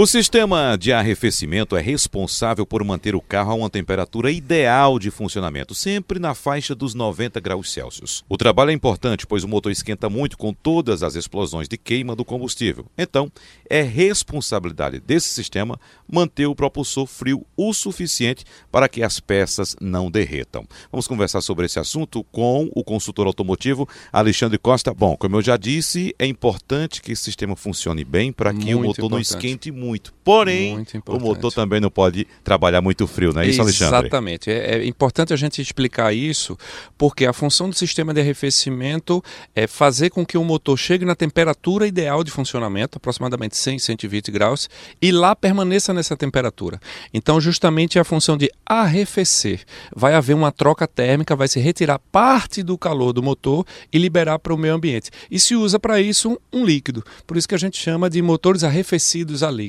O sistema de arrefecimento é responsável por manter o carro a uma temperatura ideal de funcionamento, sempre na faixa dos 90 graus Celsius. O trabalho é importante, pois o motor esquenta muito com todas as explosões de queima do combustível. Então, é responsabilidade desse sistema manter o propulsor frio o suficiente para que as peças não derretam. Vamos conversar sobre esse assunto com o consultor automotivo Alexandre Costa. Bom, como eu já disse, é importante que esse sistema funcione bem para que muito o motor importante. não esquente muito muito. Porém, muito o motor também não pode trabalhar muito frio, não é isso, Alexandre? Exatamente. É, é, importante a gente explicar isso, porque a função do sistema de arrefecimento é fazer com que o motor chegue na temperatura ideal de funcionamento, aproximadamente 100, 120 graus, e lá permaneça nessa temperatura. Então, justamente a função de arrefecer. Vai haver uma troca térmica, vai se retirar parte do calor do motor e liberar para o meio ambiente. E se usa para isso um, um líquido. Por isso que a gente chama de motores arrefecidos a líquido.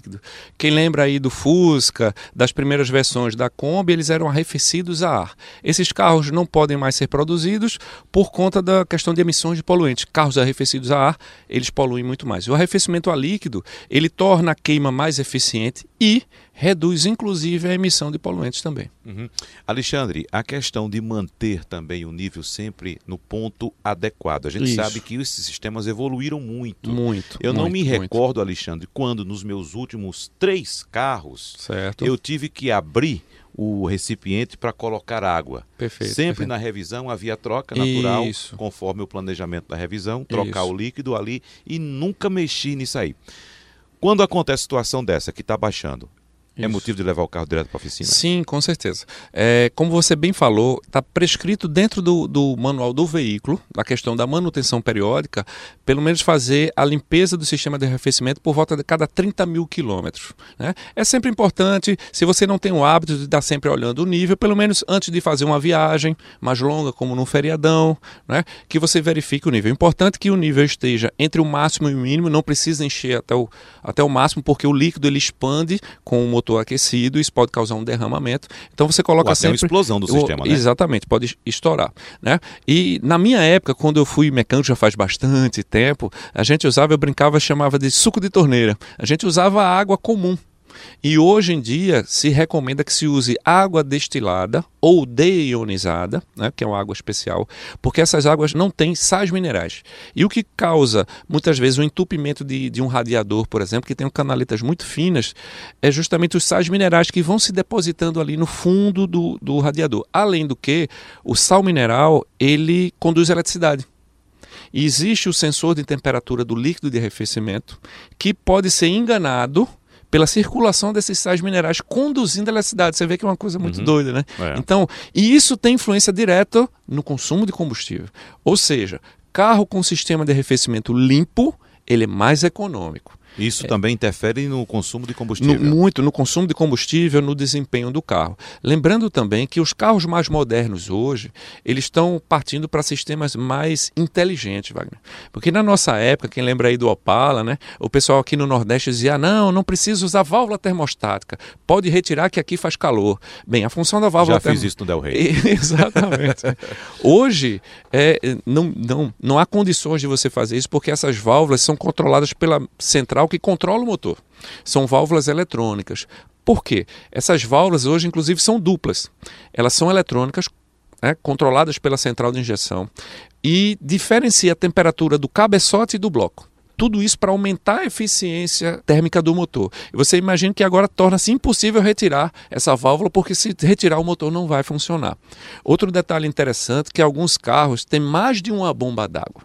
Quem lembra aí do Fusca, das primeiras versões da Kombi, eles eram arrefecidos a ar. Esses carros não podem mais ser produzidos por conta da questão de emissões de poluentes. Carros arrefecidos a ar, eles poluem muito mais. O arrefecimento a líquido, ele torna a queima mais eficiente e reduz inclusive a emissão de poluentes também. Uhum. Alexandre, a questão de manter também o nível sempre no ponto adequado. A gente Isso. sabe que esses sistemas evoluíram muito. Muito. Eu muito, não me muito. recordo, Alexandre, quando nos meus últimos três carros certo. eu tive que abrir o recipiente para colocar água. Perfeito. Sempre perfeito. na revisão havia troca natural, Isso. conforme o planejamento da revisão, trocar Isso. o líquido ali e nunca mexi nisso aí. Quando acontece situação dessa que está baixando, é motivo de levar o carro direto para a oficina? Sim, com certeza. É, como você bem falou, está prescrito dentro do, do, manual do veículo, da questão da manutenção periódica, pelo menos fazer a limpeza do sistema de arrefecimento por volta de cada 30 mil quilômetros. Né? É sempre importante, se você não tem o hábito de estar sempre olhando o nível, pelo menos antes de fazer uma viagem mais longa, como num feriadão, né? que você verifique o nível. É importante que o nível esteja entre o máximo e o mínimo, não precisa encher até o, até o máximo, porque o líquido ele expande com o motor motor aquecido, isso pode causar um derramamento. Então você coloca Ou sempre uma explosão do o, sistema, né? Exatamente, pode estourar, né? E na minha época, quando eu fui mecânico já faz bastante tempo, a gente usava, eu brincava, chamava de suco de torneira. A gente usava água comum e hoje em dia se recomenda que se use água destilada ou deionizada, né, que é uma água especial, porque essas águas não têm sais minerais. E o que causa muitas vezes o entupimento de, de um radiador, por exemplo, que tem canaletas muito finas, é justamente os sais minerais que vão se depositando ali no fundo do, do radiador. Além do que, o sal mineral ele conduz eletricidade. E existe o sensor de temperatura do líquido de arrefecimento que pode ser enganado pela circulação desses sais minerais conduzindo a eletricidade. Você vê que é uma coisa muito uhum. doida, né? É. Então, e isso tem influência direta no consumo de combustível. Ou seja, carro com sistema de arrefecimento limpo, ele é mais econômico. Isso também interfere no consumo de combustível? No, muito, no consumo de combustível, no desempenho do carro. Lembrando também que os carros mais modernos hoje, eles estão partindo para sistemas mais inteligentes, Wagner. Porque na nossa época, quem lembra aí do Opala, né? O pessoal aqui no Nordeste dizia, não, não precisa usar válvula termostática, pode retirar que aqui faz calor. Bem, a função da válvula... Já term... fiz isso no Del Rey. Exatamente. hoje, é, não, não, não há condições de você fazer isso, porque essas válvulas são controladas pela central que controla o motor. São válvulas eletrônicas. Por quê? Essas válvulas hoje, inclusive, são duplas. Elas são eletrônicas, né, controladas pela central de injeção, e diferencia a temperatura do cabeçote e do bloco. Tudo isso para aumentar a eficiência térmica do motor. Você imagina que agora torna-se impossível retirar essa válvula, porque se retirar o motor não vai funcionar. Outro detalhe interessante é que alguns carros têm mais de uma bomba d'água.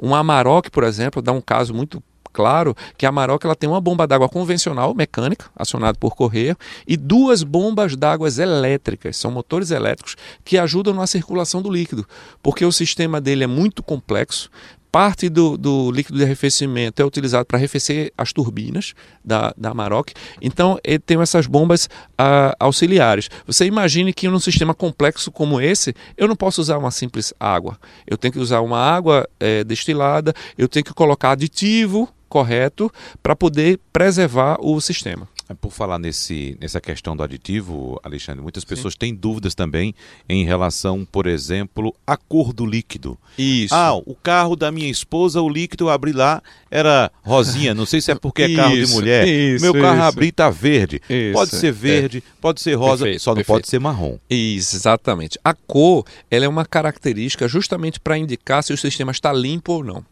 Um Amarok, por exemplo, dá um caso muito claro que a Amarok ela tem uma bomba d'água convencional, mecânica, acionada por correia, e duas bombas d'água elétricas, são motores elétricos que ajudam na circulação do líquido, porque o sistema dele é muito complexo, parte do, do, líquido de arrefecimento é utilizado para arrefecer as turbinas da, da Amarok. Então, ele tem essas bombas uh, auxiliares. Você imagine que num sistema complexo como esse, eu não posso usar uma simples água. Eu tenho que usar uma água é, destilada, eu tenho que colocar aditivo correto para poder preservar o sistema. Por falar nesse, nessa questão do aditivo, Alexandre, muitas pessoas Sim. têm dúvidas também em relação, por exemplo, à cor do líquido. Isso. Ah, o carro da minha esposa, o líquido eu abri lá, era rosinha. Não sei se é porque é carro isso, de mulher. Isso, Meu carro isso. abri tá verde. Isso, pode ser verde, é. pode ser rosa, perfeito, só não perfeito. pode ser marrom. Exatamente. A cor, ela é uma característica justamente para indicar se o sistema está limpo ou não.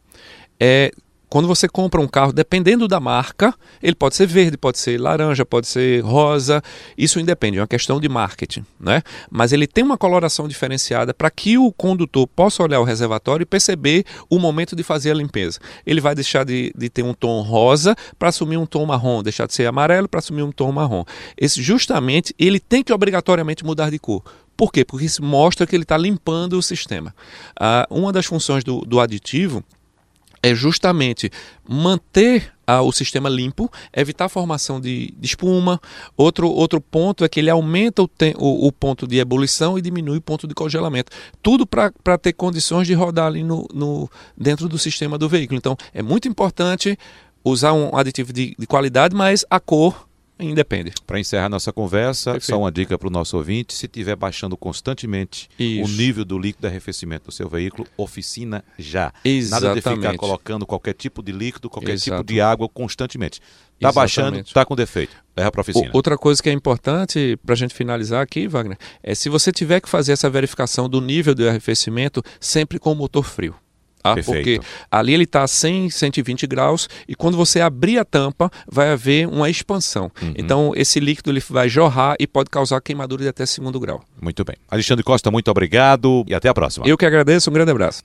É, quando você compra um carro, dependendo da marca, ele pode ser verde, pode ser laranja, pode ser rosa, isso independe, é uma questão de marketing, né? Mas ele tem uma coloração diferenciada para que o condutor possa olhar o reservatório e perceber o momento de fazer a limpeza. Ele vai deixar de, de ter um tom rosa para assumir um tom marrom, deixar de ser amarelo para assumir um tom marrom. Esse justamente ele tem que obrigatoriamente mudar de cor. Por quê? Porque isso mostra que ele está limpando o sistema. Ah, uma das funções do, do aditivo é justamente manter o sistema limpo, evitar a formação de, de, espuma. Outro, outro ponto é que ele aumenta o, o, o, ponto de ebulição e diminui o ponto de congelamento. Tudo para ter condições de rodar ali no, no, dentro do sistema do veículo. Então é muito importante usar um aditivo de, de qualidade, mas a cor independe. Para encerrar nossa conversa, Perfeito. só uma dica para o nosso ouvinte: se estiver baixando constantemente Isso. o nível do líquido de arrefecimento do seu veículo, oficina já. Exatamente. Nada de ficar colocando qualquer tipo de líquido, qualquer Exato. tipo de água constantemente. Está baixando, está com defeito. Leva para a oficina. Outra coisa que é importante para a gente finalizar aqui, Wagner, é se você tiver que fazer essa verificação do nível de arrefecimento, sempre com o motor frio. Tá? Porque ali ele está a 100, 120 graus e quando você abrir a tampa vai haver uma expansão. Uhum. Então esse líquido ele vai jorrar e pode causar queimadura de até segundo grau. Muito bem. Alexandre Costa, muito obrigado e até a próxima. Eu que agradeço, um grande abraço.